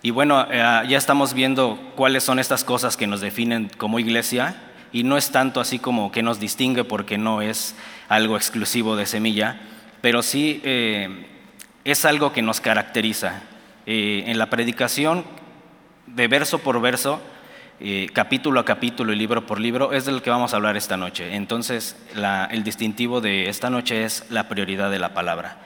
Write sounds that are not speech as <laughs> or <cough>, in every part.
Y bueno, eh, ya estamos viendo cuáles son estas cosas que nos definen como iglesia y no es tanto así como que nos distingue porque no es algo exclusivo de semilla, pero sí eh, es algo que nos caracteriza. Eh, en la predicación, de verso por verso, capítulo a capítulo y libro por libro, es del que vamos a hablar esta noche. Entonces, el distintivo de esta noche es la prioridad de la palabra.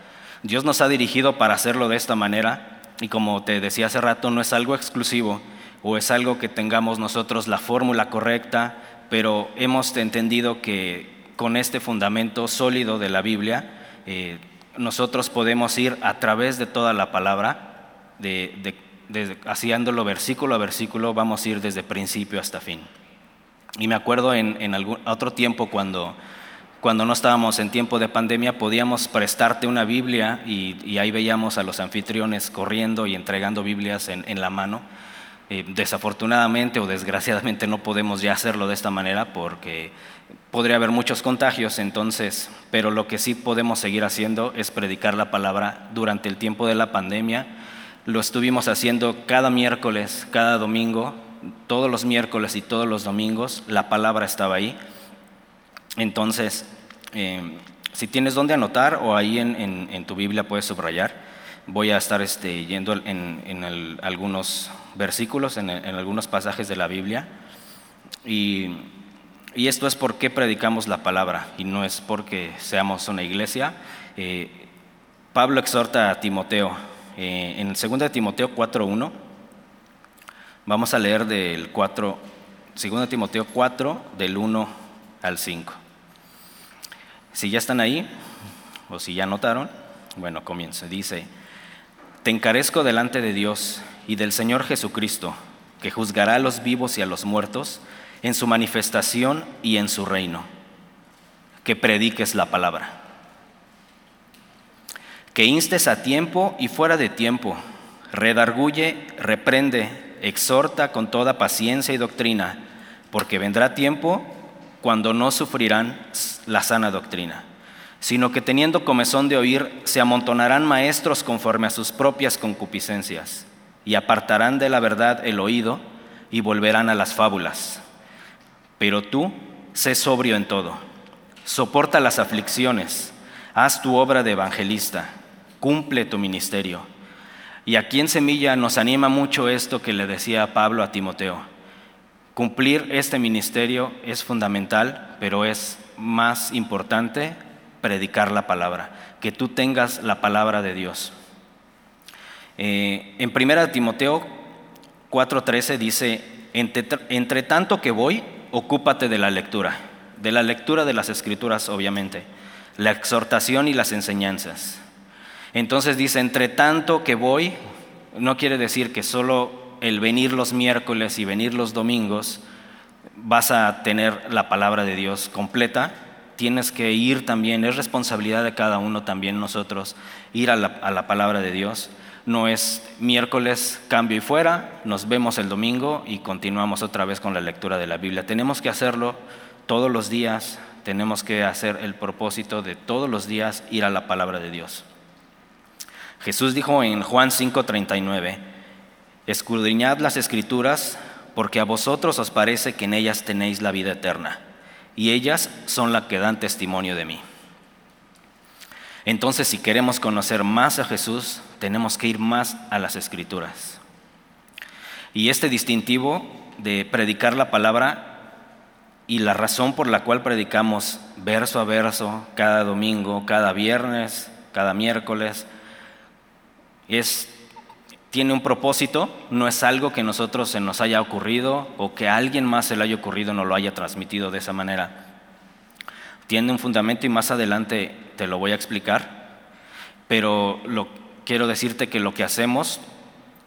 Dios nos ha dirigido para hacerlo de esta manera y como te decía hace rato, no es algo exclusivo o es algo que tengamos nosotros la fórmula correcta, pero hemos entendido que con este fundamento sólido de la Biblia, eh, nosotros podemos ir a través de toda la palabra, de, haciéndolo versículo a versículo, vamos a ir desde principio hasta fin. Y me acuerdo en, en algún, otro tiempo cuando cuando no estábamos en tiempo de pandemia, podíamos prestarte una Biblia y, ahí veíamos a los anfitriones corriendo y entregando Biblias en, la mano. Eh, desafortunadamente o desgraciadamente no podemos ya hacerlo de esta manera porque podría haber muchos contagios, entonces, pero lo que sí podemos seguir haciendo es predicar la palabra durante el tiempo de la pandemia. Lo estuvimos haciendo cada miércoles, cada domingo, todos los miércoles y todos los domingos, la palabra estaba ahí. Entonces, eh, si tienes dónde anotar o ahí en, tu Biblia puedes subrayar, voy a estar este, yendo en, algunos versículos, en, algunos pasajes de la Biblia. Y, esto es porque predicamos la palabra y no es porque seamos una iglesia. Eh, Pablo exhorta a Timoteo eh, en el 2 de Timoteo 4.1. Vamos a leer del 4, 2 Timoteo 4, del 1 al 5. Si ya están ahí, o si ya notaron, bueno, comienza. Dice, te encarezco delante de Dios y del Señor Jesucristo, que juzgará a los vivos y a los muertos en su manifestación y en su reino, que prediques la palabra, que instes a tiempo y fuera de tiempo, redarguye, reprende, exhorta con toda paciencia y doctrina, porque vendrá tiempo cuando no sufrirán la sana doctrina, sino que teniendo comezón de oír, se amontonarán maestros conforme a sus propias concupiscencias, y apartarán de la verdad el oído y volverán a las fábulas. Pero tú, sé sobrio en todo, soporta las aflicciones, haz tu obra de evangelista, cumple tu ministerio. Y aquí en Semilla nos anima mucho esto que le decía Pablo a Timoteo Cumplir este ministerio es fundamental, pero es más importante predicar la palabra, que tú tengas la palabra de Dios. Eh, en 1 Timoteo 4:13 dice, entre, entre tanto que voy, ocúpate de la lectura, de la lectura de las escrituras, obviamente, la exhortación y las enseñanzas. Entonces dice, entre tanto que voy, no quiere decir que solo el venir los miércoles y venir los domingos, vas a tener la palabra de Dios completa. Tienes que ir también, es responsabilidad de cada uno también nosotros, ir a la, palabra de Dios. No es miércoles, cambio y fuera, nos vemos el domingo y continuamos otra vez con la lectura de la Biblia. Tenemos que hacerlo todos los días, tenemos que hacer el propósito de todos los días ir a la palabra de Dios. Jesús dijo en Juan 5:39, Escudriñad las escrituras, porque a vosotros os parece que en ellas tenéis la vida eterna, y ellas son las que dan testimonio de mí. Entonces, si queremos conocer más a Jesús, tenemos que ir más a las escrituras. Y este distintivo de predicar la palabra y la razón por la cual predicamos verso a verso, cada domingo, cada viernes, cada miércoles, es tiene un propósito, no es algo que nosotros se nos haya ocurrido o que alguien más se le haya ocurrido no lo haya transmitido de esa manera. Tiene un fundamento y más adelante te lo voy a explicar, pero quiero decirte que lo que hacemos,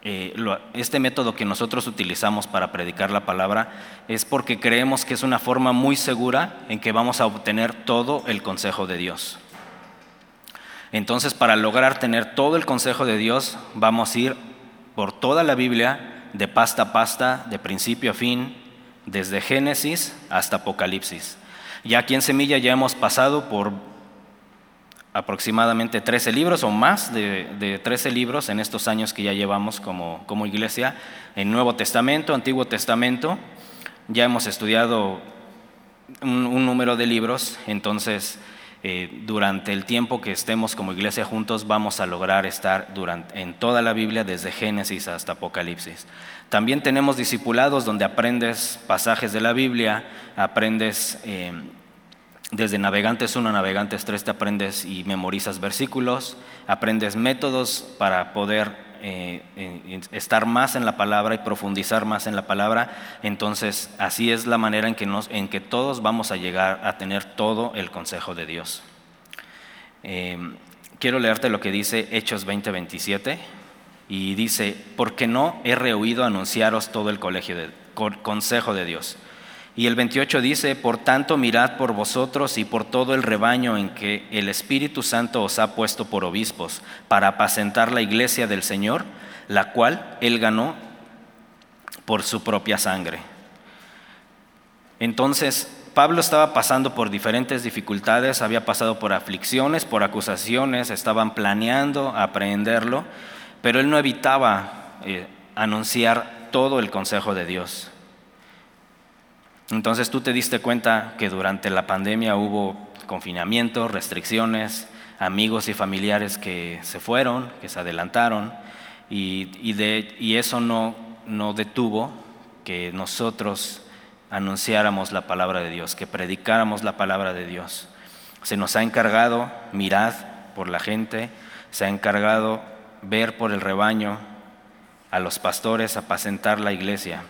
eh, este método que nosotros utilizamos para predicar la palabra es porque creemos que es una forma muy segura en que vamos a obtener todo el consejo de Dios. Entonces, para lograr tener todo el consejo de Dios, vamos a ir por toda la Biblia, de pasta a pasta, de principio a fin, desde Génesis hasta Apocalipsis. Ya aquí en Semilla ya hemos pasado por aproximadamente 13 libros o más de, de 13 libros en estos años que ya llevamos como, como iglesia, en Nuevo Testamento, Antiguo Testamento. Ya hemos estudiado un, número de libros, entonces eh, durante el tiempo que estemos como iglesia juntos vamos a lograr estar durante, en toda la Biblia desde Génesis hasta Apocalipsis. También tenemos discipulados donde aprendes pasajes de la Biblia, aprendes... Eh, desde Navegantes 1 a Navegantes 3 te aprendes y memorizas versículos, aprendes métodos para poder eh, eh, estar más en la palabra y profundizar más en la palabra. Entonces, así es la manera en que, nos, en que todos vamos a llegar a tener todo el consejo de Dios. Eh, quiero leerte lo que dice Hechos 20:27 y dice, porque no he rehuido anunciaros todo el colegio de, consejo de Dios y el 28 dice, por tanto mirad por vosotros y por todo el rebaño en que el Espíritu Santo os ha puesto por obispos, para apacentar la iglesia del Señor, la cual él ganó por su propia sangre. Entonces, Pablo estaba pasando por diferentes dificultades, había pasado por aflicciones, por acusaciones, estaban planeando aprehenderlo, pero él no evitaba eh, anunciar todo el consejo de Dios. Entonces tú te diste cuenta que durante la pandemia hubo confinamiento, restricciones, amigos y familiares que se fueron, que se adelantaron, y, eso no, no detuvo que nosotros anunciáramos la palabra de Dios, que predicáramos la palabra de Dios. Se nos ha encargado mirad por la gente, se ha encargado ver por el rebaño, a los pastores, apacentar la iglesia.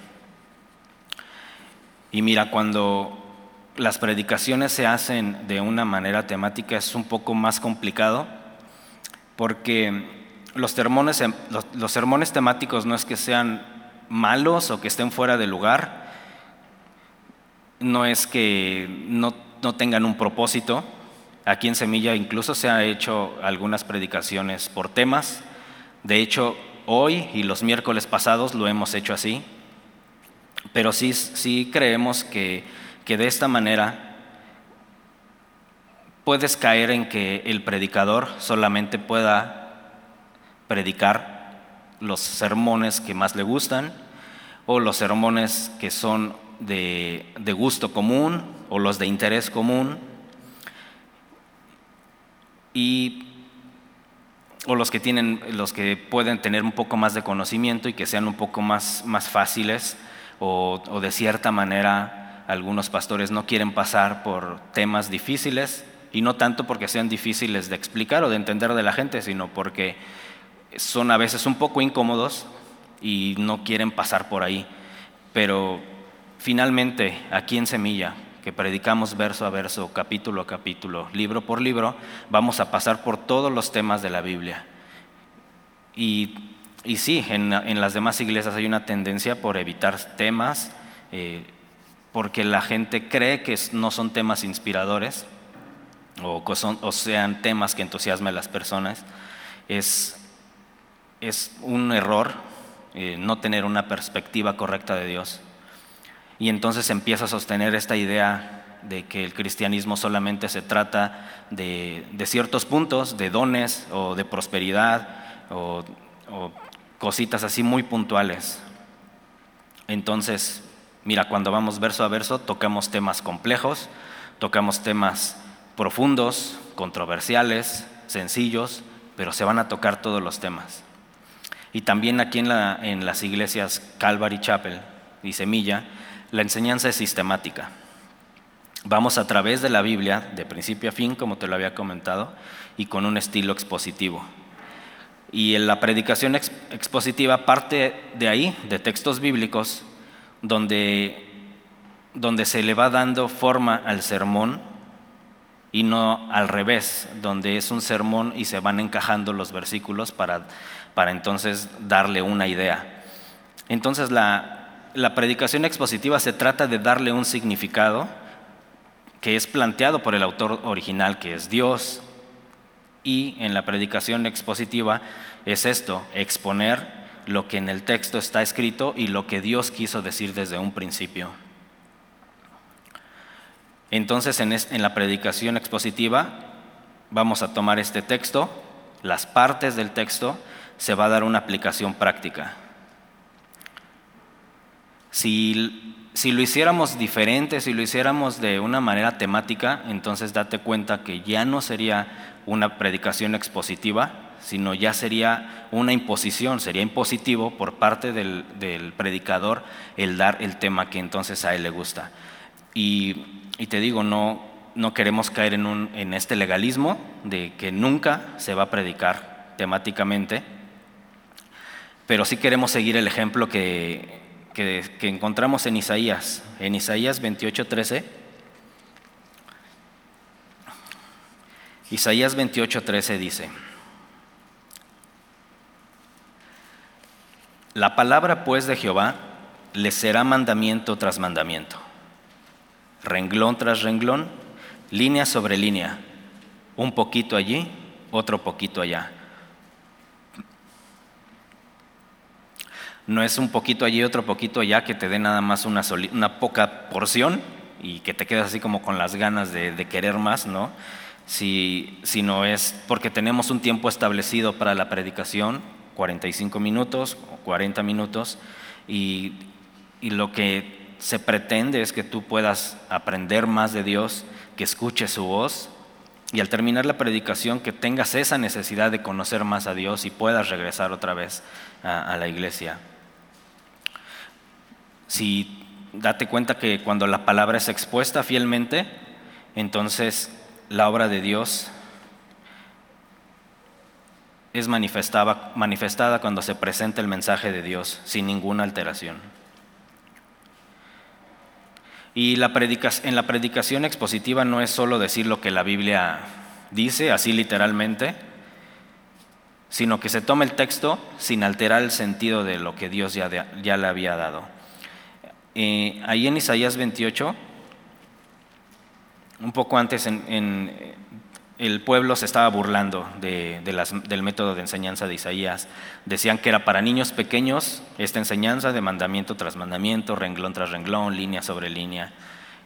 Y mira, cuando las predicaciones se hacen de una manera temática es un poco más complicado porque los sermones, los, sermones temáticos no es que sean malos o que estén fuera de lugar, no es que no, no tengan un propósito. Aquí en Semilla incluso se han hecho algunas predicaciones por temas. De hecho, hoy y los miércoles pasados lo hemos hecho así. Pero sí, sí creemos que, que de esta manera puedes caer en que el predicador solamente pueda predicar los sermones que más le gustan o los sermones que son de, de, gusto común o los de interés común y o los que tienen los que pueden tener un poco más de conocimiento y que sean un poco más, más fáciles o, de cierta manera algunos pastores no quieren pasar por temas difíciles y no tanto porque sean difíciles de explicar o de entender de la gente, sino porque son a veces un poco incómodos y no quieren pasar por ahí. Pero finalmente, aquí en Semilla, que predicamos verso a verso, capítulo a capítulo, libro por libro, vamos a pasar por todos los temas de la Biblia. Y y sí, en, las demás iglesias hay una tendencia por evitar temas, eh, porque la gente cree que no son temas inspiradores o, o sean temas que entusiasmen a las personas. Es, un error eh, no tener una perspectiva correcta de Dios. Y entonces empieza a sostener esta idea de que el cristianismo solamente se trata de, ciertos puntos, de dones o de prosperidad o cositas así muy puntuales. Entonces, mira, cuando vamos verso a verso, tocamos temas complejos, tocamos temas profundos, controversiales, sencillos, pero se van a tocar todos los temas. Y también aquí en, en las iglesias Calvary Chapel y Semilla, la enseñanza es sistemática. Vamos a través de la Biblia, de principio a fin, como te lo había comentado, y con un estilo expositivo. Y la predicación expositiva parte de ahí, de textos bíblicos, donde, donde se le va dando forma al sermón y no al revés, donde es un sermón y se van encajando los versículos para, para entonces darle una idea. Entonces la, la predicación expositiva se trata de darle un significado que es planteado por el autor original, que es Dios, y en la predicación expositiva es esto, exponer lo que en el texto está escrito y lo que Dios quiso decir desde un principio. Entonces en, la predicación expositiva vamos a tomar este texto, las partes del texto, se va a dar una aplicación práctica. Si, si lo hiciéramos diferente, si lo hiciéramos de una manera temática, entonces date cuenta que ya no sería una predicación expositiva, sino ya sería una imposición, sería impositivo por parte del, predicador el dar el tema que entonces a él le gusta. Y, te digo, no, no queremos caer en, este legalismo de que nunca se va a predicar temáticamente, pero sí queremos seguir el ejemplo que, que, encontramos en Isaías, en Isaías 28:13 Isaías 28:13 dice, La palabra pues de Jehová le será mandamiento tras mandamiento, renglón tras renglón, línea sobre línea, un poquito allí, otro poquito allá. No es un poquito allí, otro poquito allá que te dé nada más una, una poca porción y que te quedes así como con las ganas de querer más, ¿no? Si, no es porque tenemos un tiempo establecido para la predicación, 45 minutos o 40 minutos, y, lo que se pretende es que tú puedas aprender más de Dios, que escuches su voz, y al terminar la predicación que tengas esa necesidad de conocer más a Dios y puedas regresar otra vez a, a la iglesia. Si date cuenta que cuando la palabra es expuesta fielmente, entonces la obra de Dios es manifestada, cuando se presenta el mensaje de Dios sin ninguna alteración. Y la en la predicación expositiva no es solo decir lo que la Biblia dice, así literalmente, sino que se toma el texto sin alterar el sentido de lo que Dios ya, ya le había dado. Eh, ahí en Isaías 28 un poco antes en, el pueblo se estaba burlando del método de enseñanza de Isaías. Decían que era para niños pequeños esta enseñanza de mandamiento tras mandamiento, renglón tras renglón, línea sobre línea.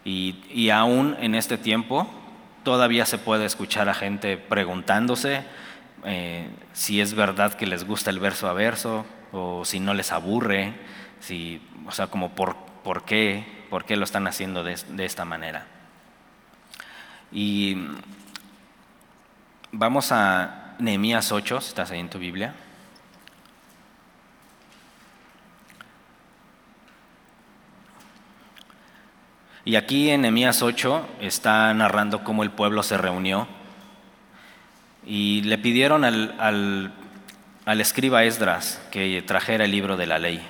Y, aún en este tiempo todavía se puede escuchar a gente preguntándose eh, si es verdad que les gusta el verso a verso o si no les aburre, si, o sea, como por, qué, por qué lo están haciendo de esta manera. Y vamos a Nehemías 8, si estás ahí en tu Biblia. Y aquí en Nehemías 8 está narrando cómo el pueblo se reunió y le pidieron al, al, al, escriba Esdras que trajera el libro de la ley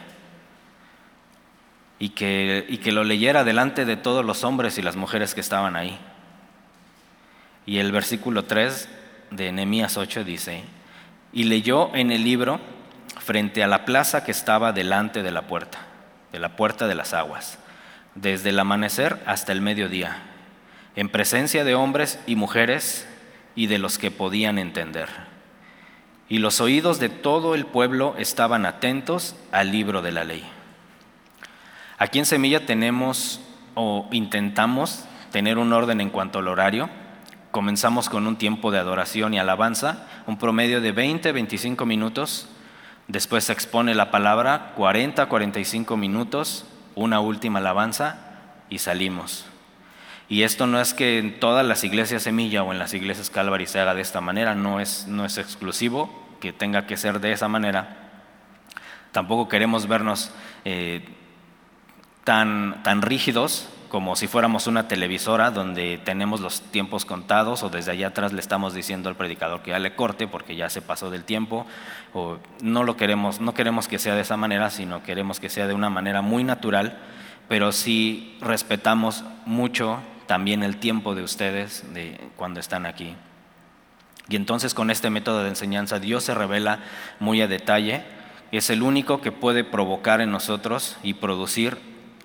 y que, y que lo leyera delante de todos los hombres y las mujeres que estaban ahí. Y el versículo 3 de Nehemías 8 dice, y leyó en el libro frente a la plaza que estaba delante de la puerta, de la puerta de las aguas, desde el amanecer hasta el mediodía, en presencia de hombres y mujeres y de los que podían entender. Y los oídos de todo el pueblo estaban atentos al libro de la ley. Aquí en Semilla tenemos o intentamos tener un orden en cuanto al horario Comenzamos con un tiempo de adoración y alabanza, un promedio de 20, 25 minutos. Después se expone la palabra, 40, 45 minutos, una última alabanza y salimos. Y esto no es que en todas las iglesias Semilla o en las iglesias Calvary se haga de esta manera, no es, no es exclusivo que tenga que ser de esa manera. Tampoco queremos vernos eh, tan, tan rígidos como si fuéramos una televisora donde tenemos los tiempos contados o desde allá atrás le estamos diciendo al predicador que ya le corte porque ya se pasó del tiempo o no lo queremos, no queremos que sea de esa manera, sino queremos que sea de una manera muy natural, pero sí respetamos mucho también el tiempo de ustedes de cuando están aquí. Y entonces con este método de enseñanza Dios se revela muy a detalle, es el único que puede provocar en nosotros y producir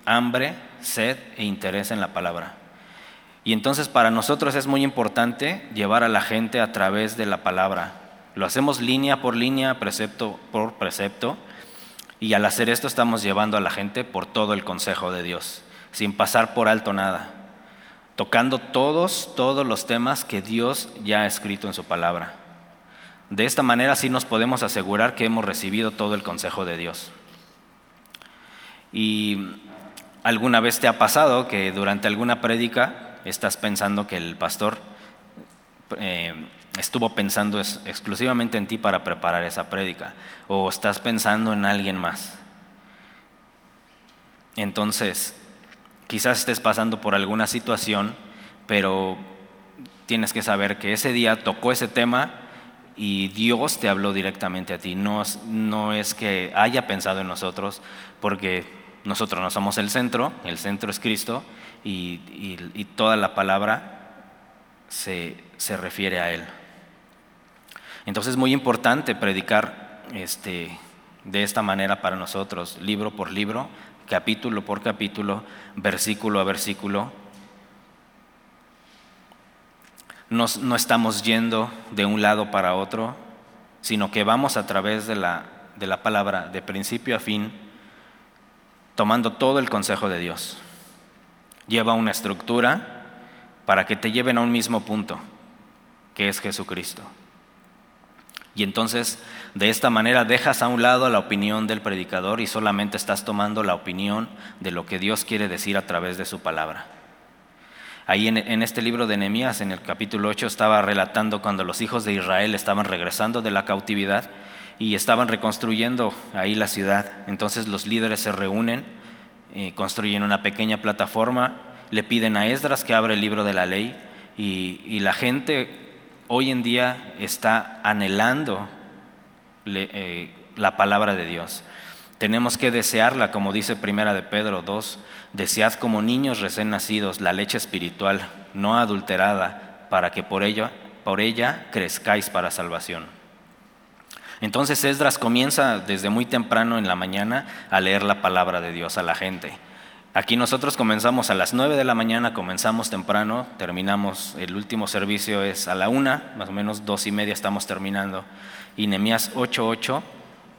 hambre sed e interés en la palabra. Y entonces para nosotros es muy importante llevar a la gente a través de la palabra. Lo hacemos línea por línea, precepto por precepto, y al hacer esto estamos llevando a la gente por todo el consejo de Dios, sin pasar por alto nada. tocando todos, todos los temas que Dios ya ha escrito en su palabra. De esta manera sí nos podemos asegurar que hemos recibido todo el consejo de Dios. Y alguna vez te ha pasado que durante alguna prédica estás pensando que el pastor eh, estuvo pensando exclusivamente en ti para preparar esa prédica o estás pensando en alguien más. Entonces, quizás estés pasando por alguna situación, pero tienes que saber que ese día tocó ese tema y Dios te habló directamente a ti. No, no es que haya pensado en nosotros, porque nosotros no somos el centro, el centro es Cristo y, toda la palabra se, se refiere a Él. Entonces es muy importante predicar este, de esta manera para nosotros, libro por libro, capítulo por capítulo, versículo a versículo. no estamos yendo de un lado para otro, sino que vamos a través de la, de la palabra de principio a fin, tomando todo el consejo de Dios. Lleva una estructura para que te lleven a un mismo punto, que es Jesucristo. Y entonces, de esta manera dejas a un lado la opinión del predicador y solamente estás tomando la opinión de lo que Dios quiere decir a través de su palabra. Ahí en, este libro de Nehemías, en el capítulo 8, estaba relatando cuando los hijos de Israel estaban regresando de la cautividad y estaban reconstruyendo ahí la ciudad. Entonces los líderes se reúnen, eh, construyen una pequeña plataforma le piden a Esdras que abra el libro de la ley y, la gente hoy en día está anhelando eh, la palabra de Dios. Tenemos que desearla, como dice Primera de Pedro 2, desead como niños recién nacidos la leche espiritual, no adulterada, para que por ella, por ella crezcáis para salvación. Entonces Esdras comienza desde muy temprano en la mañana a leer la palabra de Dios a la gente. Aquí nosotros comenzamos a las 9 de la mañana, comenzamos temprano, terminamos, el último servicio es a la una, más o menos dos y media estamos terminando. Y Nehemías 8:8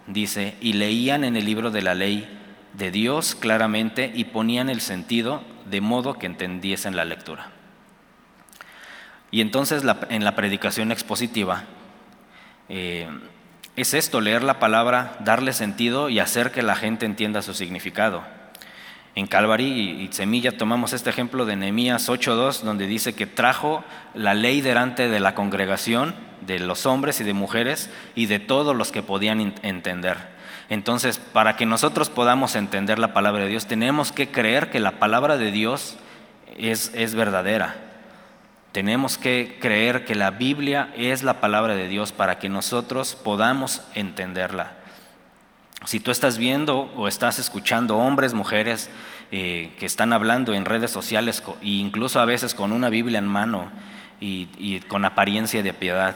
dice, y leían en el libro de la ley de Dios claramente y ponían el sentido de modo que entendiesen la lectura. Y entonces en la predicación expositiva eh, es esto, leer la palabra, darle sentido y hacer que la gente entienda su significado en Calvary y, Semilla tomamos este ejemplo de Nehemías 8.2, donde dice que trajo la ley delante de la congregación, de los hombres y de mujeres y de todos los que podían entender. Entonces, para que nosotros podamos entender la palabra de Dios, tenemos que creer que la palabra de Dios es, es verdadera. Tenemos que creer que la Biblia es la palabra de Dios para que nosotros podamos entenderla. Si tú estás viendo o estás escuchando hombres, mujeres eh, que están hablando en redes sociales e incluso a veces con una Biblia en mano y, y con apariencia de piedad,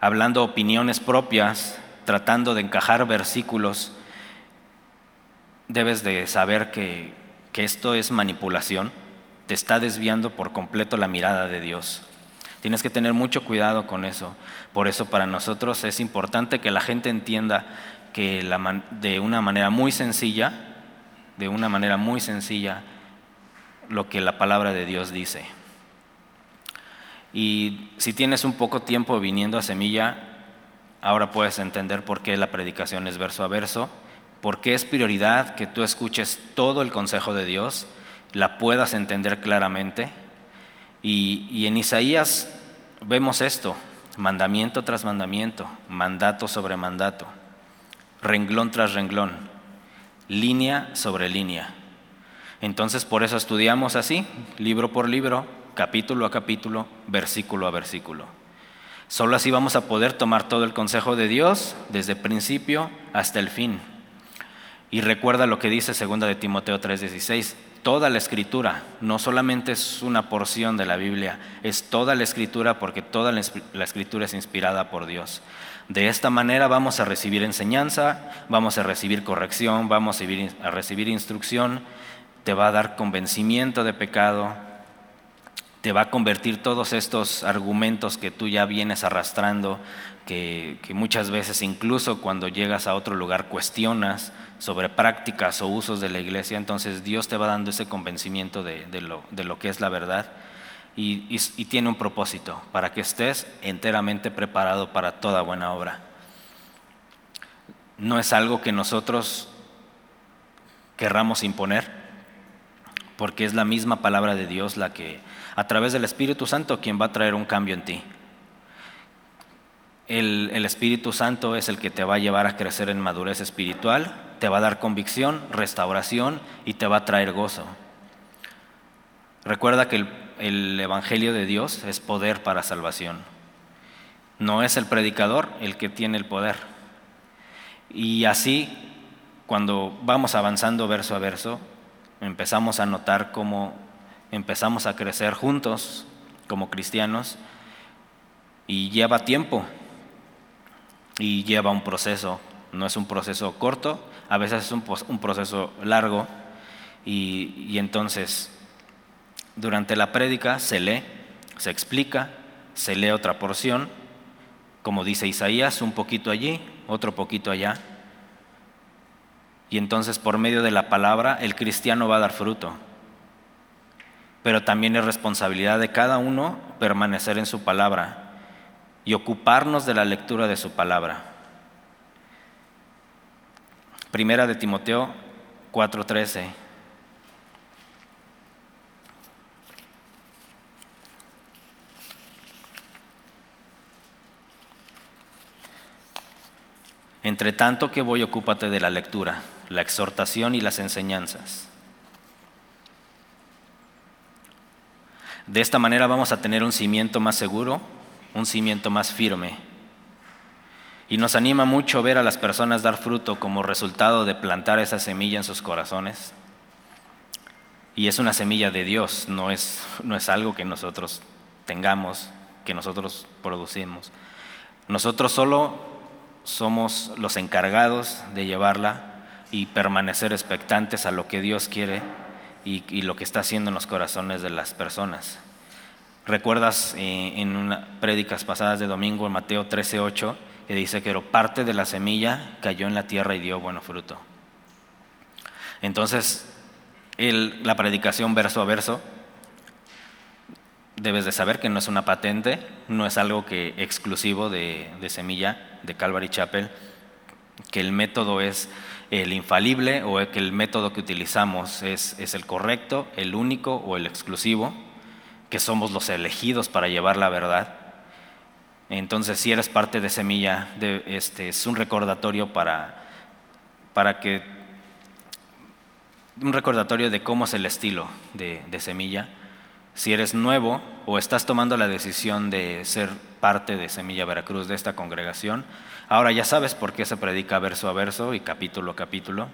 hablando opiniones propias, tratando de encajar versículos, debes de saber que, que esto es manipulación, te está desviando por completo la mirada de Dios. Tienes que tener mucho cuidado con eso. Por eso para nosotros es importante que la gente entienda que de una manera muy sencilla, de una manera muy sencilla, lo que la palabra de Dios dice. Y si tienes un poco tiempo viniendo a Semilla, ahora puedes entender por qué la predicación es verso a verso, por qué es prioridad que tú escuches todo el consejo de Dios, la puedas entender claramente. Y, y en Isaías vemos esto, mandamiento tras mandamiento, mandato sobre mandato renglón tras renglón, línea sobre línea. Entonces por eso estudiamos así, libro por libro, capítulo a capítulo, versículo a versículo. Solo así vamos a poder tomar todo el consejo de Dios desde principio hasta el fin. Y recuerda lo que dice 2 de Timoteo 3:16, toda la escritura, no solamente es una porción de la Biblia, es toda la escritura porque toda la escritura es inspirada por Dios. De esta manera vamos a recibir enseñanza, vamos a recibir corrección, vamos a recibir instrucción, te va a dar convencimiento de pecado, te va a convertir todos estos argumentos que tú ya vienes arrastrando, que, muchas veces incluso cuando llegas a otro lugar cuestionas sobre prácticas o usos de la iglesia, entonces Dios te va dando ese convencimiento de, lo, que es la verdad y, y tiene un propósito, para que estés enteramente preparado para toda buena obra. No es algo que nosotros querramos imponer, porque es la misma palabra de Dios la que, a través del Espíritu Santo, quien va a traer un cambio en ti. El, Espíritu Santo es el que te va a llevar a crecer en madurez espiritual, te va a dar convicción, restauración y te va a traer gozo. Recuerda que el Evangelio de Dios es poder para salvación. No es el predicador el que tiene el poder. Y así, cuando vamos avanzando verso a verso, empezamos a notar cómo empezamos a crecer juntos como cristianos y lleva tiempo y lleva un proceso, no es un proceso corto, a veces es un, proceso largo y, entonces durante la prédica se lee, se explica, se lee otra porción, como dice Isaías, un poquito allí, otro poquito allá. Y entonces por medio de la palabra el cristiano va a dar fruto. Pero también es responsabilidad de cada uno permanecer en su palabra y ocuparnos de la lectura de su palabra. Primera de Timoteo 4:13. Entre tanto que voy, ocúpate de la lectura, la exhortación y las enseñanzas. De esta manera vamos a tener un cimiento más seguro un cimiento más firme. Y nos anima mucho ver a las personas dar fruto como resultado de plantar esa semilla en sus corazones. Y es una semilla de Dios, no es, no es algo que nosotros tengamos, que nosotros producimos. Nosotros solo somos los encargados de llevarla y permanecer expectantes a lo que Dios quiere y, lo que está haciendo en los corazones de las personas. Recuerdas eh, en unas prédicas pasadas de domingo en Mateo 13:8 que dice que parte de la semilla cayó en la tierra y dio bueno fruto. Entonces, la predicación verso a verso, debes de saber que no es una patente, no es algo que exclusivo de, semilla de Calvary Chapel, que el método es el infalible o que el método que utilizamos es, es el correcto, el único o el exclusivo que somos los elegidos para llevar la verdad. Entonces, si eres parte de Semilla, este, es un recordatorio para, para que, un recordatorio de cómo es el estilo de, de Semilla. Si eres nuevo o estás tomando la decisión de ser parte de Semilla Veracruz, de esta congregación, ahora ya sabes por qué se predica verso a verso y capítulo a capítulo.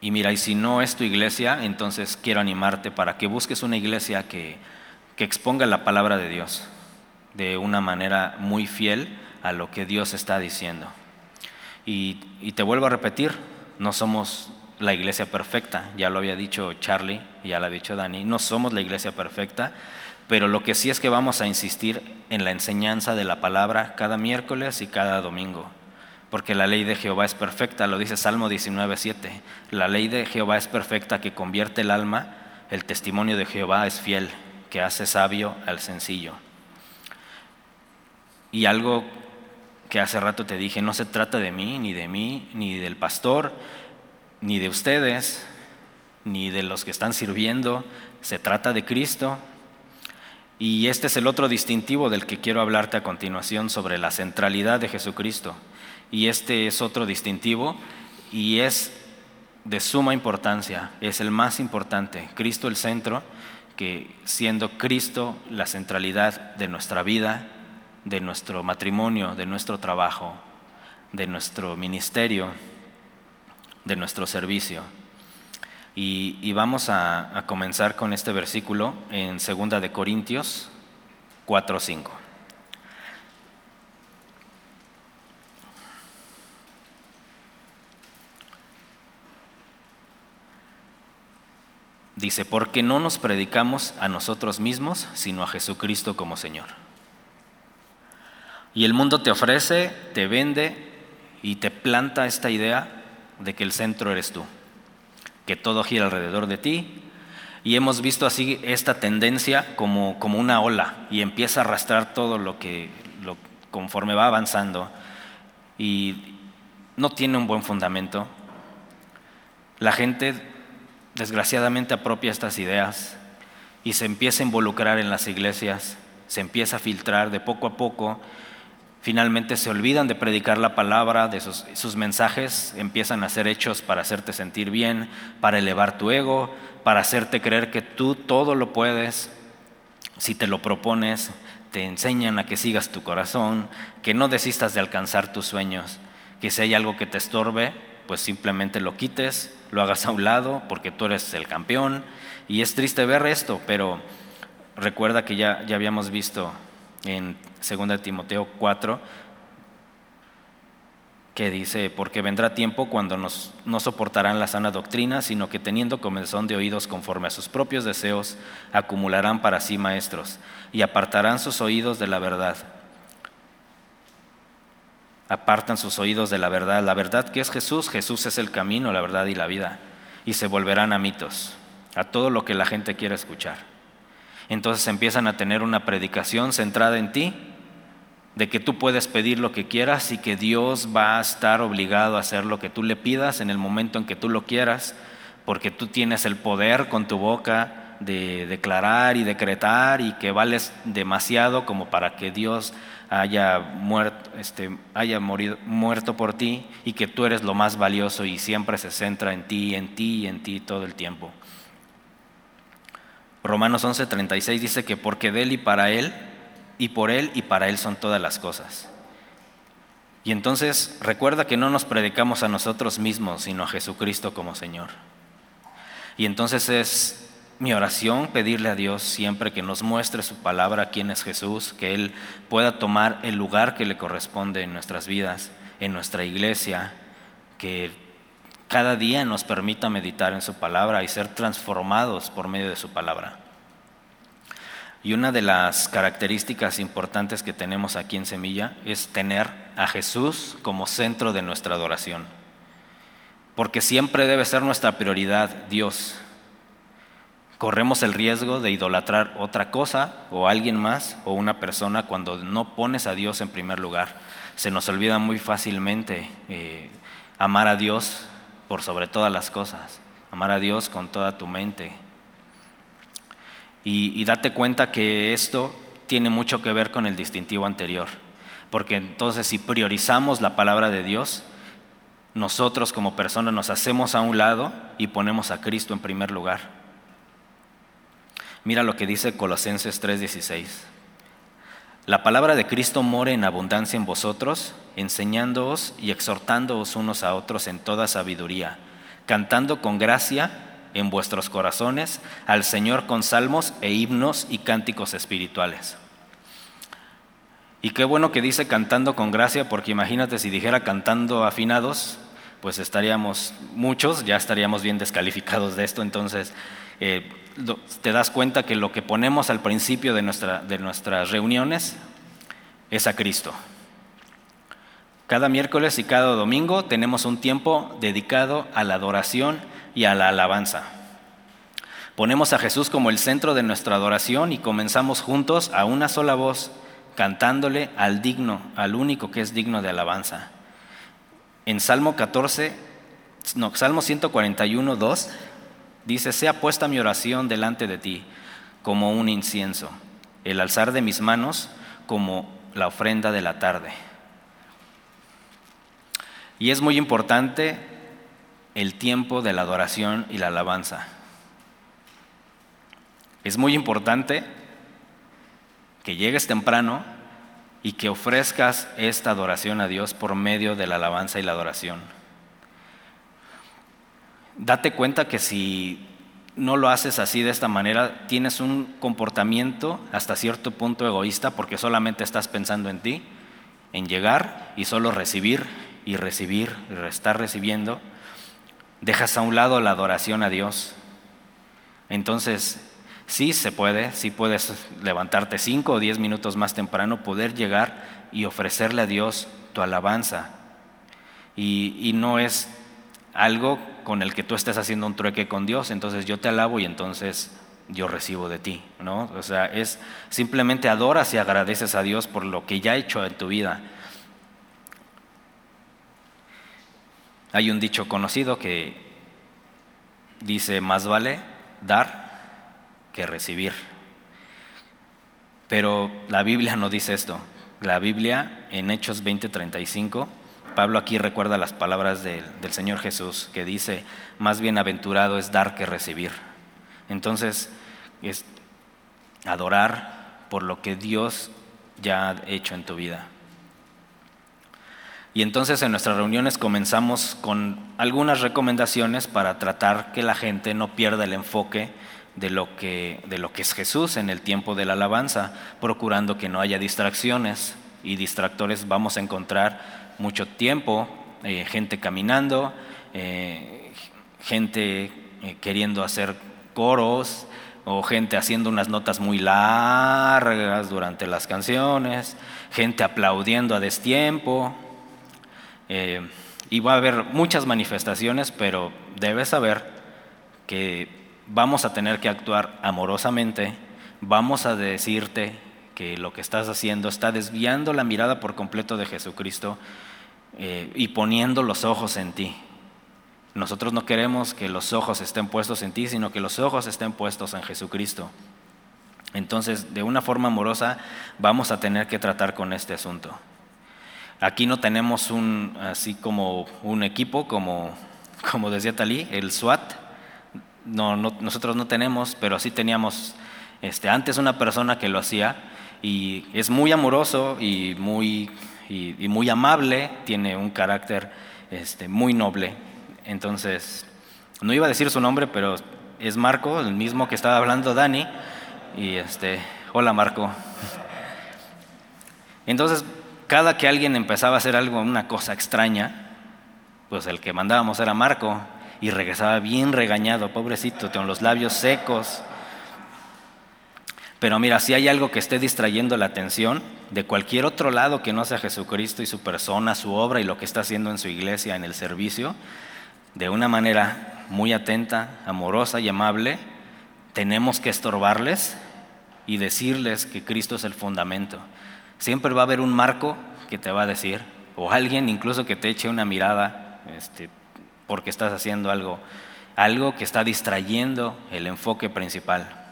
Y mira, y si no es tu iglesia, entonces quiero animarte para que busques una iglesia que, exponga la palabra de Dios de una manera muy fiel a lo que Dios está diciendo. Y, y, te vuelvo a repetir, no somos la iglesia perfecta, ya lo había dicho Charlie, ya lo ha dicho Dani, no somos la iglesia perfecta, pero lo que sí es que vamos a insistir en la enseñanza de la palabra cada miércoles y cada domingo porque la ley de Jehová es perfecta, lo dice Salmo 19.7. La ley de Jehová es perfecta que convierte el alma, el testimonio de Jehová es fiel, que hace sabio al sencillo. Y algo que hace rato te dije, no se trata de mí, ni de mí, ni del pastor, ni de ustedes, ni de los que están sirviendo, se trata de Cristo. Y este es el otro distintivo del que quiero hablarte a continuación sobre la centralidad de Jesucristo y este es otro distintivo y es de suma importancia, es el más importante, Cristo el centro, que siendo Cristo la centralidad de nuestra vida, de nuestro matrimonio, de nuestro trabajo, de nuestro ministerio, de nuestro servicio. Y, vamos a, comenzar con este versículo en 2 de Corintios 4.5. Dice, porque no nos predicamos a nosotros mismos, sino a Jesucristo como Señor. Y el mundo te ofrece, te vende y te planta esta idea de que el centro eres tú, que todo gira alrededor de ti. Y hemos visto así esta tendencia como, como una ola y empieza a arrastrar todo lo que lo, conforme va avanzando y no tiene un buen fundamento. La gente desgraciadamente apropia estas ideas y se empieza a involucrar en las iglesias, se empieza a filtrar de poco a poco Finalmente se olvidan de predicar la palabra, de sus, mensajes empiezan a ser hechos para hacerte sentir bien, para elevar tu ego, para hacerte creer que tú todo lo puedes. Si te lo propones, te enseñan a que sigas tu corazón, que no desistas de alcanzar tus sueños, que si hay algo que te estorbe, pues simplemente lo quites, lo hagas a un lado, porque tú eres el campeón. Y es triste ver esto, pero recuerda que ya, ya habíamos visto en 2 Timoteo 4, que dice, porque vendrá tiempo cuando nos, no soportarán la sana doctrina, sino que teniendo comezón de oídos conforme a sus propios deseos, acumularán para sí maestros y apartarán sus oídos de la verdad. Apartan sus oídos de la verdad. La verdad que es Jesús, Jesús es el camino, la verdad y la vida. Y se volverán a mitos, a todo lo que la gente quiere escuchar. Entonces empiezan a tener una predicación centrada en ti, de que tú puedes pedir lo que quieras y que Dios va a estar obligado a hacer lo que tú le pidas en el momento en que tú lo quieras, porque tú tienes el poder con tu boca de declarar y decretar y que vales demasiado como para que Dios haya muerto, este, haya muerto por ti y que tú eres lo más valioso y siempre se centra en ti, en ti y en ti todo el tiempo. Romanos 11:36 dice que porque de Él y para Él, y por Él y para Él son todas las cosas. Y entonces recuerda que no nos predicamos a nosotros mismos, sino a Jesucristo como Señor. Y entonces es mi oración pedirle a Dios siempre que nos muestre su palabra, quién es Jesús, que Él pueda tomar el lugar que le corresponde en nuestras vidas, en nuestra iglesia, que cada día nos permita meditar en su palabra y ser transformados por medio de su palabra. Y una de las características importantes que tenemos aquí en Semilla es tener a Jesús como centro de nuestra adoración. Porque siempre debe ser nuestra prioridad Dios. Corremos el riesgo de idolatrar otra cosa o alguien más o una persona cuando no pones a Dios en primer lugar. Se nos olvida muy fácilmente eh, amar a Dios por sobre todas las cosas, amar a Dios con toda tu mente. Y, date cuenta que esto tiene mucho que ver con el distintivo anterior, porque entonces si priorizamos la palabra de Dios, nosotros como personas nos hacemos a un lado y ponemos a Cristo en primer lugar. Mira lo que dice Colosenses 3:16. La palabra de Cristo more en abundancia en vosotros, enseñándoos y exhortándoos unos a otros en toda sabiduría, cantando con gracia en vuestros corazones al Señor con salmos e himnos y cánticos espirituales. Y qué bueno que dice cantando con gracia, porque imagínate si dijera cantando afinados, pues estaríamos muchos, ya estaríamos bien descalificados de esto, entonces eh, te das cuenta que lo que ponemos al principio de, nuestra, de nuestras reuniones es a Cristo. Cada miércoles y cada domingo tenemos un tiempo dedicado a la adoración y a la alabanza. Ponemos a Jesús como el centro de nuestra adoración y comenzamos juntos a una sola voz, cantándole al digno, al único que es digno de alabanza. En Salmo 14, no, Salmo 141, 2, Dice, sea puesta mi oración delante de ti como un incienso, el alzar de mis manos como la ofrenda de la tarde. Y es muy importante el tiempo de la adoración y la alabanza. Es muy importante que llegues temprano y que ofrezcas esta adoración a Dios por medio de la alabanza y la adoración date cuenta que si no lo haces así de esta manera, tienes un comportamiento hasta cierto punto egoísta porque solamente estás pensando en ti, en llegar y solo recibir y recibir y estar recibiendo. Dejas a un lado la adoración a Dios. Entonces, sí se puede, sí puedes levantarte cinco o diez minutos más temprano, poder llegar y ofrecerle a Dios tu alabanza. Y, y no es algo con el que tú estés haciendo un trueque con Dios, entonces yo te alabo y entonces yo recibo de ti, ¿no? O sea, es simplemente adoras y agradeces a Dios por lo que ya ha hecho en tu vida. Hay un dicho conocido que dice, más vale dar que recibir. Pero la Biblia no dice esto. La Biblia en Hechos 20:35, Pablo aquí recuerda las palabras del, del Señor Jesús que dice, más bienaventurado es dar que recibir. Entonces, es adorar por lo que Dios ya ha hecho en tu vida. Y entonces en nuestras reuniones comenzamos con algunas recomendaciones para tratar que la gente no pierda el enfoque de lo que, de lo que es Jesús en el tiempo de la alabanza, procurando que no haya distracciones y distractores vamos a encontrar mucho tiempo, eh, gente caminando, eh, gente eh, queriendo hacer coros o gente haciendo unas notas muy largas durante las canciones, gente aplaudiendo a destiempo. y va a haber muchas manifestaciones, pero debes saber que vamos a tener que actuar amorosamente, vamos a decirte que lo que estás haciendo está desviando la mirada por completo de Jesucristo eh, y poniendo los ojos en ti. Nosotros no queremos que los ojos estén puestos en ti, sino que los ojos estén puestos en Jesucristo. Entonces, de una forma amorosa, vamos a tener que tratar con este asunto. Aquí no tenemos un, así como un equipo, como, como decía Talí, el SWAT, no, nosotros no tenemos, pero sí teníamos este, antes una persona que lo hacía y es muy amoroso y muy, y, muy amable, tiene un carácter este, muy noble. Entonces, no iba a decir su nombre, pero es Marco, el mismo que estaba hablando Dani. Y este, hola Marco. Entonces, cada que alguien empezaba a hacer algo, una cosa extraña, pues el que mandábamos era Marco y regresaba bien regañado, pobrecito, con los labios secos. Pero mira, si hay algo que esté distrayendo la atención de cualquier otro lado que no sea Jesucristo y su persona, su obra y lo que está haciendo en su iglesia, en el servicio, de una manera muy atenta, amorosa y amable, tenemos que estorbarles y decirles que Cristo es el fundamento. Siempre va a haber un marco que te va a decir, o alguien incluso que te eche una mirada este, porque estás haciendo algo, algo que está distrayendo el enfoque principal.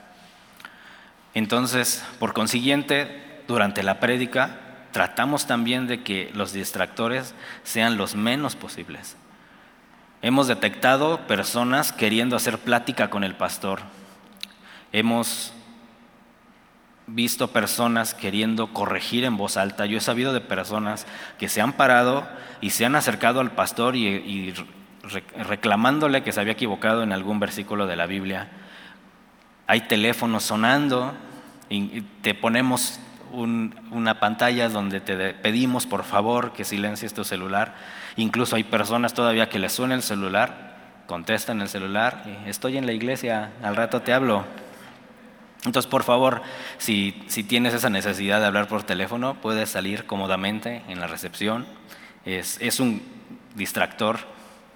Entonces, por consiguiente, durante la prédica tratamos también de que los distractores sean los menos posibles. Hemos detectado personas queriendo hacer plática con el pastor. Hemos visto personas queriendo corregir en voz alta. Yo he sabido de personas que se han parado y se han acercado al pastor y, reclamándole que se había equivocado en algún versículo de la Biblia. Hay teléfonos sonando y te ponemos una pantalla donde te pedimos por favor que silencies tu celular. Incluso hay personas todavía que les suena el celular, contestan el celular, estoy en la iglesia, al rato te hablo. Entonces, por favor, si, si tienes esa necesidad de hablar por teléfono, puedes salir cómodamente en la recepción. Es, es un distractor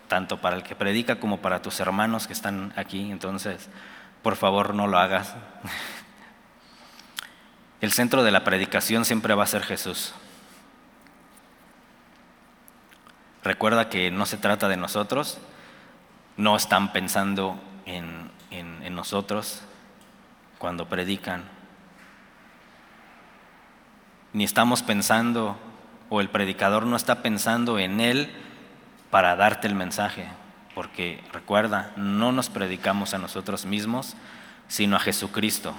tanto para el que predica como para tus hermanos que están aquí. Entonces, por favor, no lo hagas. <laughs> El centro de la predicación siempre va a ser Jesús. Recuerda que no se trata de nosotros, no están pensando en, en nosotros cuando predican, ni estamos pensando, o el predicador no está pensando en él para darte el mensaje, porque recuerda, no nos predicamos a nosotros mismos, sino a Jesucristo.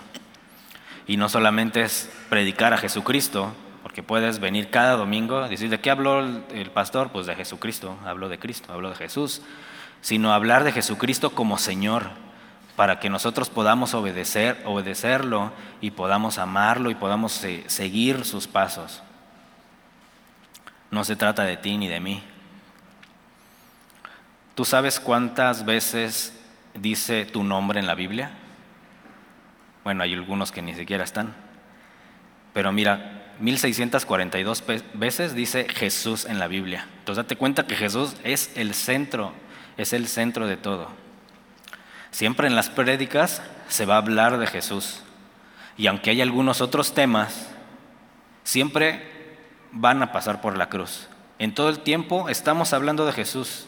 Y no solamente es predicar a Jesucristo, porque puedes venir cada domingo y decir, ¿de qué habló el pastor? Pues de Jesucristo, hablo de Cristo, hablo de Jesús, sino hablar de Jesucristo como Señor, para que nosotros podamos obedecer, obedecerlo y podamos amarlo y podamos seguir sus pasos. No se trata de ti ni de mí, ¿Tú sabes cuántas veces dice tu nombre en la Biblia? Bueno, hay algunos que ni siquiera están. Pero mira, 1642 veces dice Jesús en la Biblia. Entonces date cuenta que Jesús es el centro, es el centro de todo. Siempre en las prédicas se va a hablar de Jesús. Y aunque hay algunos otros temas, siempre van a pasar por la cruz. En todo el tiempo estamos hablando de Jesús.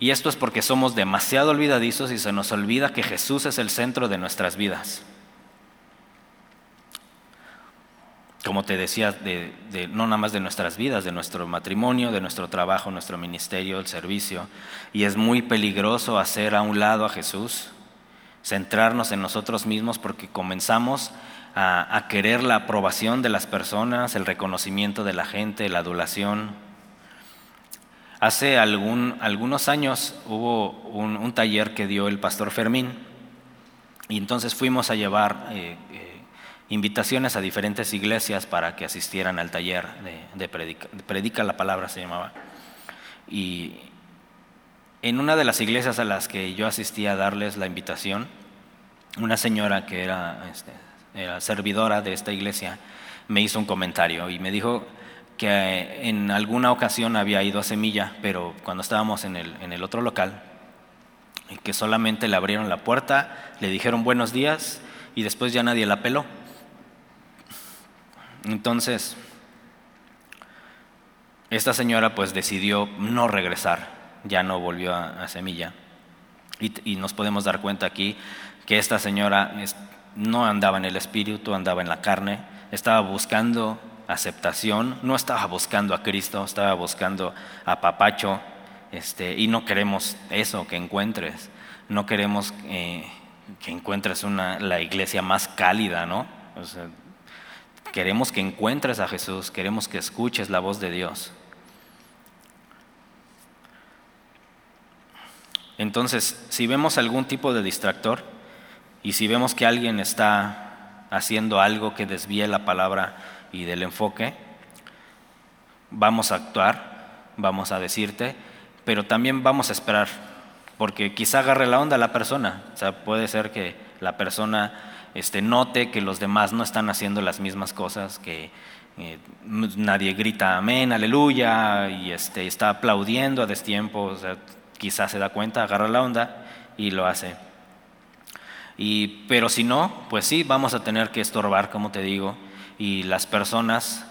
Y esto es porque somos demasiado olvidadizos y se nos olvida que Jesús es el centro de nuestras vidas. como te decía, de, no nada más de nuestras vidas, de nuestro matrimonio, de nuestro trabajo, nuestro ministerio, el servicio. Y es muy peligroso hacer a un lado a Jesús, centrarnos en nosotros mismos porque comenzamos a, querer la aprobación de las personas, el reconocimiento de la gente, la adulación. Hace algunos años hubo un, taller que dio el pastor Fermín y entonces fuimos a llevar... Eh, eh, invitaciones a diferentes iglesias para que asistieran al taller de, predica, la palabra se llamaba. Y en una de las iglesias a las que yo asistí a darles la invitación, una señora que era, este, servidora de esta iglesia me hizo un comentario y me dijo que en alguna ocasión había ido a Semilla, pero cuando estábamos en el, en el otro local, que solamente le abrieron la puerta, le dijeron buenos días y después ya nadie la peló. Entonces, esta señora pues decidió no regresar, ya no volvió a, Semilla. Y, nos podemos dar cuenta aquí que esta señora no andaba en el espíritu, andaba en la carne, estaba buscando aceptación, no estaba buscando a Cristo, estaba buscando a Papacho, este, y no queremos eso que encuentres, no queremos eh, que encuentres una, la iglesia más cálida, ¿no? Queremos que encuentres a Jesús, queremos que escuches la voz de Dios. Entonces, si vemos algún tipo de distractor y si vemos que alguien está haciendo algo que desvíe la palabra y del enfoque, vamos a actuar, vamos a decirte, pero también vamos a esperar, porque quizá agarre la onda la persona. O sea, puede ser que la persona este, note que los demás no están haciendo las mismas cosas, que eh, nadie grita amén, aleluya, y este, está aplaudiendo a destiempo, quizás se da cuenta, agarra la onda y lo hace. Y, pero si no, pues sí, vamos a tener que estorbar, como te digo, y las personas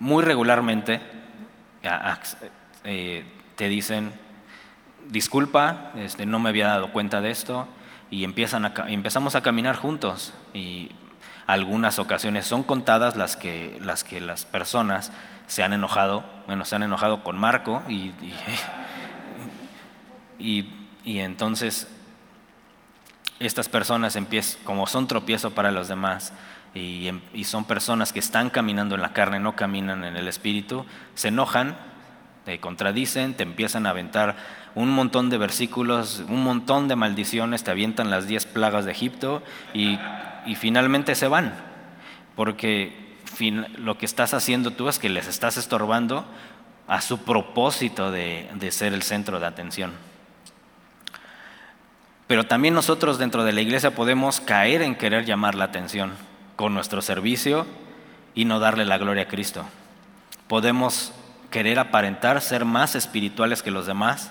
muy regularmente eh, te dicen, disculpa, este, no me había dado cuenta de esto, y empiezan empezamos a caminar juntos y algunas ocasiones son contadas las que las, que las personas se han enojado, bueno, se han enojado con Marco y, y, <laughs> entonces estas personas como son tropiezo para los demás y, y son personas que están caminando en la carne, no caminan en el espíritu, se enojan, te contradicen, te empiezan a aventar un montón de versículos, un montón de maldiciones, te avientan las diez plagas de Egipto y, finalmente se van, porque lo que estás haciendo tú es que les estás estorbando a su propósito de ser el centro de atención. Pero también nosotros dentro de la iglesia podemos caer en querer llamar la atención con nuestro servicio y no darle la gloria a Cristo. Podemos querer aparentar ser más espirituales que los demás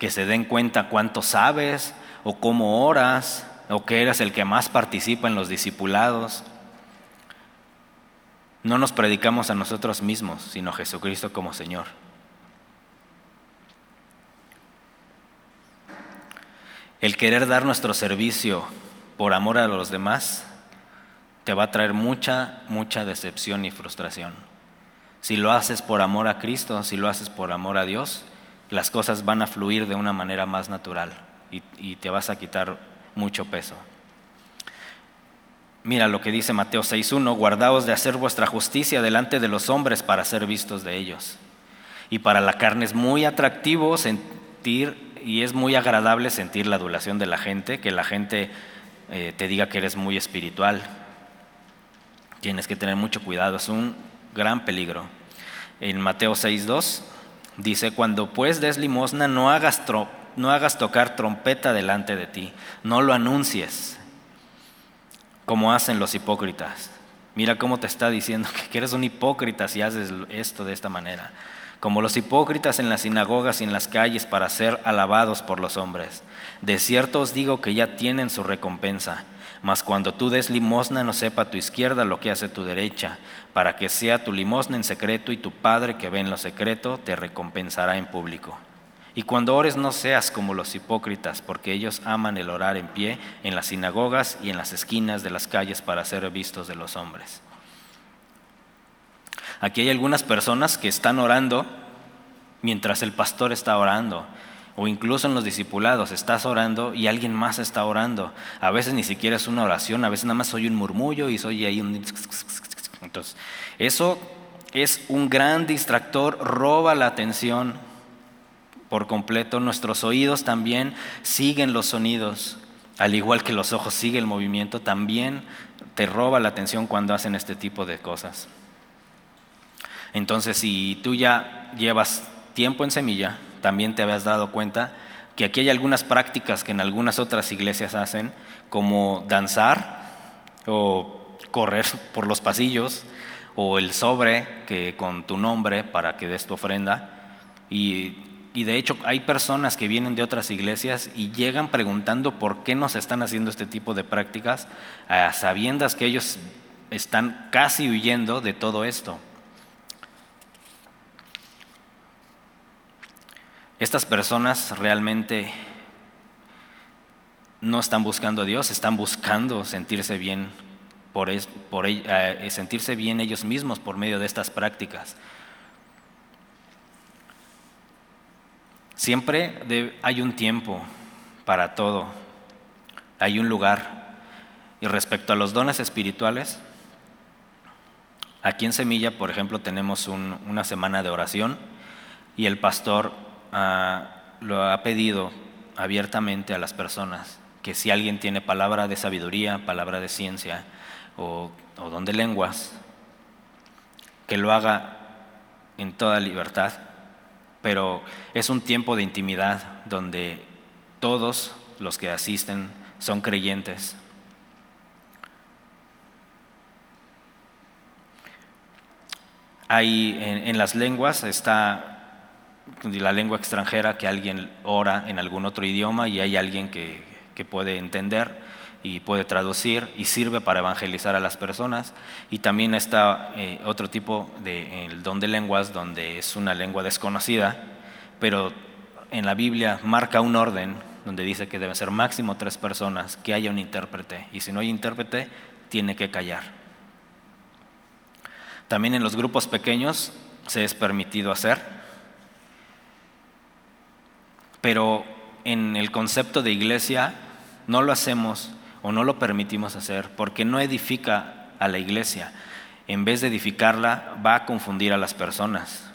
que se den cuenta cuánto sabes o cómo oras o que eres el que más participa en los discipulados. No nos predicamos a nosotros mismos, sino a Jesucristo como Señor. El querer dar nuestro servicio por amor a los demás te va a traer mucha, mucha decepción y frustración. Si lo haces por amor a Cristo, si lo haces por amor a Dios, las cosas van a fluir de una manera más natural y, te vas a quitar mucho peso. Mira lo que dice Mateo 6.1, guardaos de hacer vuestra justicia delante de los hombres para ser vistos de ellos. Y para la carne es muy atractivo sentir y es muy agradable sentir la adulación de la gente, que la gente eh, te diga que eres muy espiritual. Tienes que tener mucho cuidado, es un gran peligro. En Mateo 6.2 Dice, cuando pues des limosna, no hagas, no hagas tocar trompeta delante de ti, no lo anuncies. como hacen los hipócritas. Mira cómo te está diciendo <laughs> que eres un hipócrita si haces esto de esta manera. Como los hipócritas en las sinagogas y en las calles para ser alabados por los hombres. De cierto os digo que ya tienen su recompensa. Mas cuando tú des limosna, no sepa tu izquierda lo que hace tu derecha, para que sea tu limosna en secreto y tu Padre que ve en lo secreto te recompensará en público. Y cuando ores no seas como los hipócritas, porque ellos aman el orar en pie en las sinagogas y en las esquinas de las calles para ser vistos de los hombres. Aquí hay algunas personas que están orando mientras el pastor está orando, o incluso en los discipulados, estás orando y alguien más está orando. A veces ni siquiera es una oración, a veces nada más soy un murmullo y soy ahí un... Entonces, eso es un gran distractor, roba la atención por completo. Nuestros oídos también siguen los sonidos, al igual que los ojos siguen el movimiento, también te roba la atención cuando hacen este tipo de cosas. Entonces, si tú ya llevas tiempo en semilla, también te habías dado cuenta que aquí hay algunas prácticas que en algunas otras iglesias hacen, como danzar o correr <laughs> por los pasillos, o el sobre que con tu nombre para que des tu ofrenda. Y y de hecho hay personas que vienen de otras iglesias y llegan preguntando por qué nos están haciendo este tipo de prácticas, a sabiendas que ellos están casi huyendo de todo esto. Estas personas realmente no están buscando a Dios, están buscando sentirse bien por, por eh, sentirse bien ellos mismos por medio de estas prácticas. Siempre hay un tiempo para todo, hay un lugar. Y respecto a los dones espirituales, aquí en Semilla, por ejemplo, tenemos una semana de oración y el pastor lo ha pedido abiertamente a las personas que si alguien tiene palabra de sabiduría, palabra de ciencia o, o don de lenguas, que lo haga en toda libertad pero es un tiempo de intimidad donde todos los que asisten son creyentes. Hay en, las lenguas está la lengua extranjera que alguien ora en algún otro idioma y hay alguien que, puede entender y puede traducir y sirve para evangelizar a las personas. Y también está eh, otro tipo de el don de lenguas donde es una lengua desconocida, pero en la Biblia marca un orden donde dice que deben ser máximo tres personas, que haya un intérprete. Y si no hay intérprete, tiene que callar. También en los grupos pequeños se es permitido hacer, pero en el concepto de iglesia no lo hacemos o no lo permitimos hacer porque no edifica a la iglesia. En vez de edificarla, va a confundir a las personas.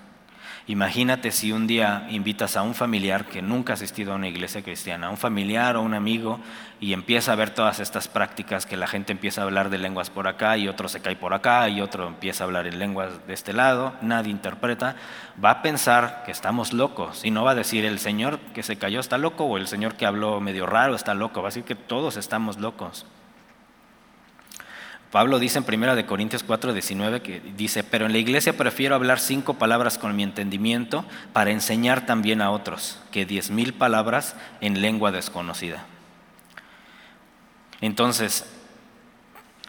Imagínate si un día invitas a un familiar que nunca ha asistido a una iglesia cristiana, a un familiar o un amigo, y empieza a ver todas estas prácticas que la gente empieza a hablar de lenguas por acá y otro se cae por acá y otro empieza a hablar en lenguas de este lado, nadie interpreta, va a pensar que estamos locos y no va a decir el Señor que se cayó está loco o el Señor que habló medio raro está loco, va a decir que todos estamos locos. Pablo dice en 1 Corintios 4, 19 que dice, pero en la iglesia prefiero hablar cinco palabras con mi entendimiento para enseñar también a otros que diez mil palabras en lengua desconocida. Entonces,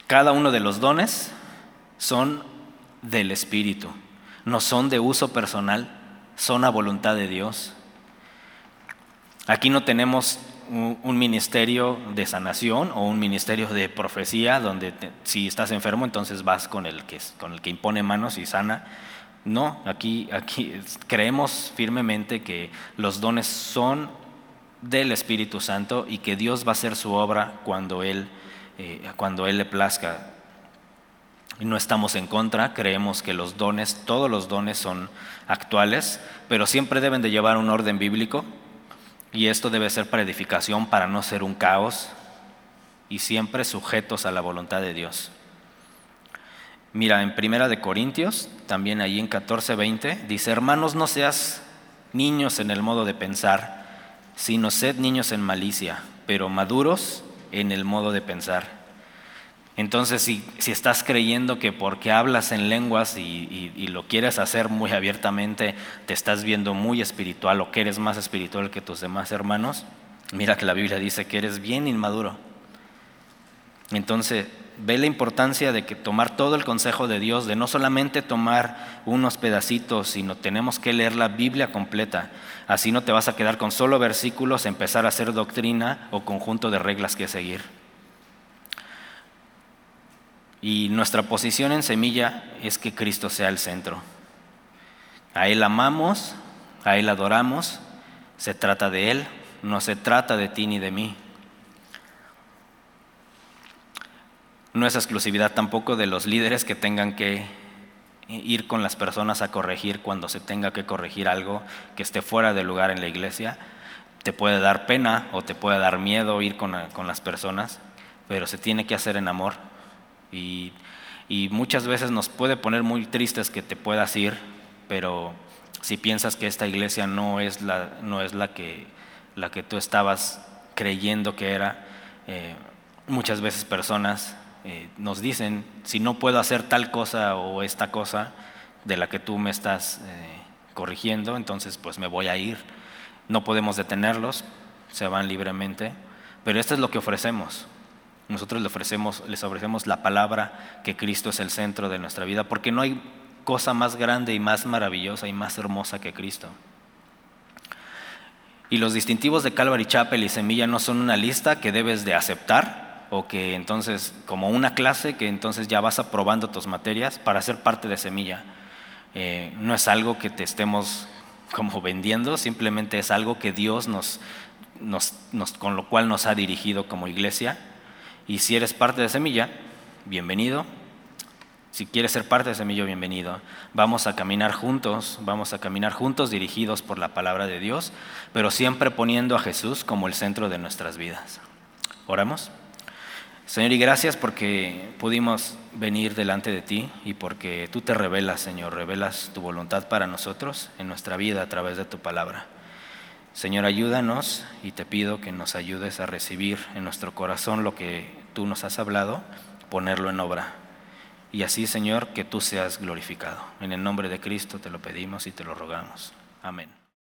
cada uno de los dones son del Espíritu, no son de uso personal, son a voluntad de Dios. Aquí no tenemos un ministerio de sanación o un ministerio de profecía donde si estás enfermo entonces vas con el que con el que impone manos y sana. No, aquí aquí creemos firmemente que los dones son del Espíritu Santo y que Dios va a hacer su obra cuando él eh, cuando él le plazca. No estamos en contra, creemos que los dones, todos los dones son actuales, pero siempre deben de llevar un orden bíblico y esto debe ser para edificación, para no ser un caos y siempre sujetos a la voluntad de Dios. Mira, en Primera de Corintios, también ahí en 14:20, dice, hermanos, no seas niños en el modo de pensar, sino sed niños en malicia, pero maduros en el modo de pensar. Entonces, si, estás creyendo que porque hablas en lenguas y, y, lo quieres hacer muy abiertamente, te estás viendo muy espiritual o que eres más espiritual que tus demás hermanos, mira que la Biblia dice que eres bien inmaduro. Entonces, ve la importancia de que tomar todo el consejo de Dios, de no solamente tomar unos pedacitos, sino tenemos que leer la Biblia completa. Así no te vas a quedar con solo versículos, empezar a hacer doctrina o conjunto de reglas que seguir. Y nuestra posición en semilla es que Cristo sea el centro. A Él amamos, a Él adoramos, se trata de Él, no se trata de ti ni de mí. No es exclusividad tampoco de los líderes que tengan que ir con las personas a corregir cuando se tenga que corregir algo que esté fuera de lugar en la iglesia. Te puede dar pena o te puede dar miedo ir con, las personas, pero se tiene que hacer en amor. Y, muchas veces nos puede poner muy tristes que te puedas ir, pero si piensas que esta iglesia no es la, no es la, que, la que tú estabas creyendo que era, eh, muchas veces personas eh, nos dicen, si no puedo hacer tal cosa o esta cosa de la que tú me estás eh, corrigiendo, entonces pues me voy a ir. No podemos detenerlos, se van libremente, pero esto es lo que ofrecemos. Nosotros les ofrecemos, les ofrecemos la palabra que Cristo es el centro de nuestra vida, porque no hay cosa más grande y más maravillosa y más hermosa que Cristo. Y los distintivos de Calvary Chapel y Semilla no son una lista que debes de aceptar, o que entonces, como una clase, que entonces ya vas aprobando tus materias para ser parte de semilla. Eh, no es algo que te estemos como vendiendo, simplemente es algo que Dios nos, nos, con lo cual nos ha dirigido como iglesia. Y si eres parte de semilla, bienvenido. Si quieres ser parte de semilla, bienvenido. Vamos a caminar juntos, vamos a caminar juntos dirigidos por la palabra de Dios, pero siempre poniendo a Jesús como el centro de nuestras vidas. Oramos. Señor, y gracias porque pudimos venir delante de ti y porque tú te revelas, Señor, revelas tu voluntad para nosotros en nuestra vida a través de tu palabra. Señor, ayúdanos y te pido que nos ayudes a recibir en nuestro corazón lo que tú nos has hablado, ponerlo en obra. Y así, Señor, que tú seas glorificado. En el nombre de Cristo te lo pedimos y te lo rogamos. Amén.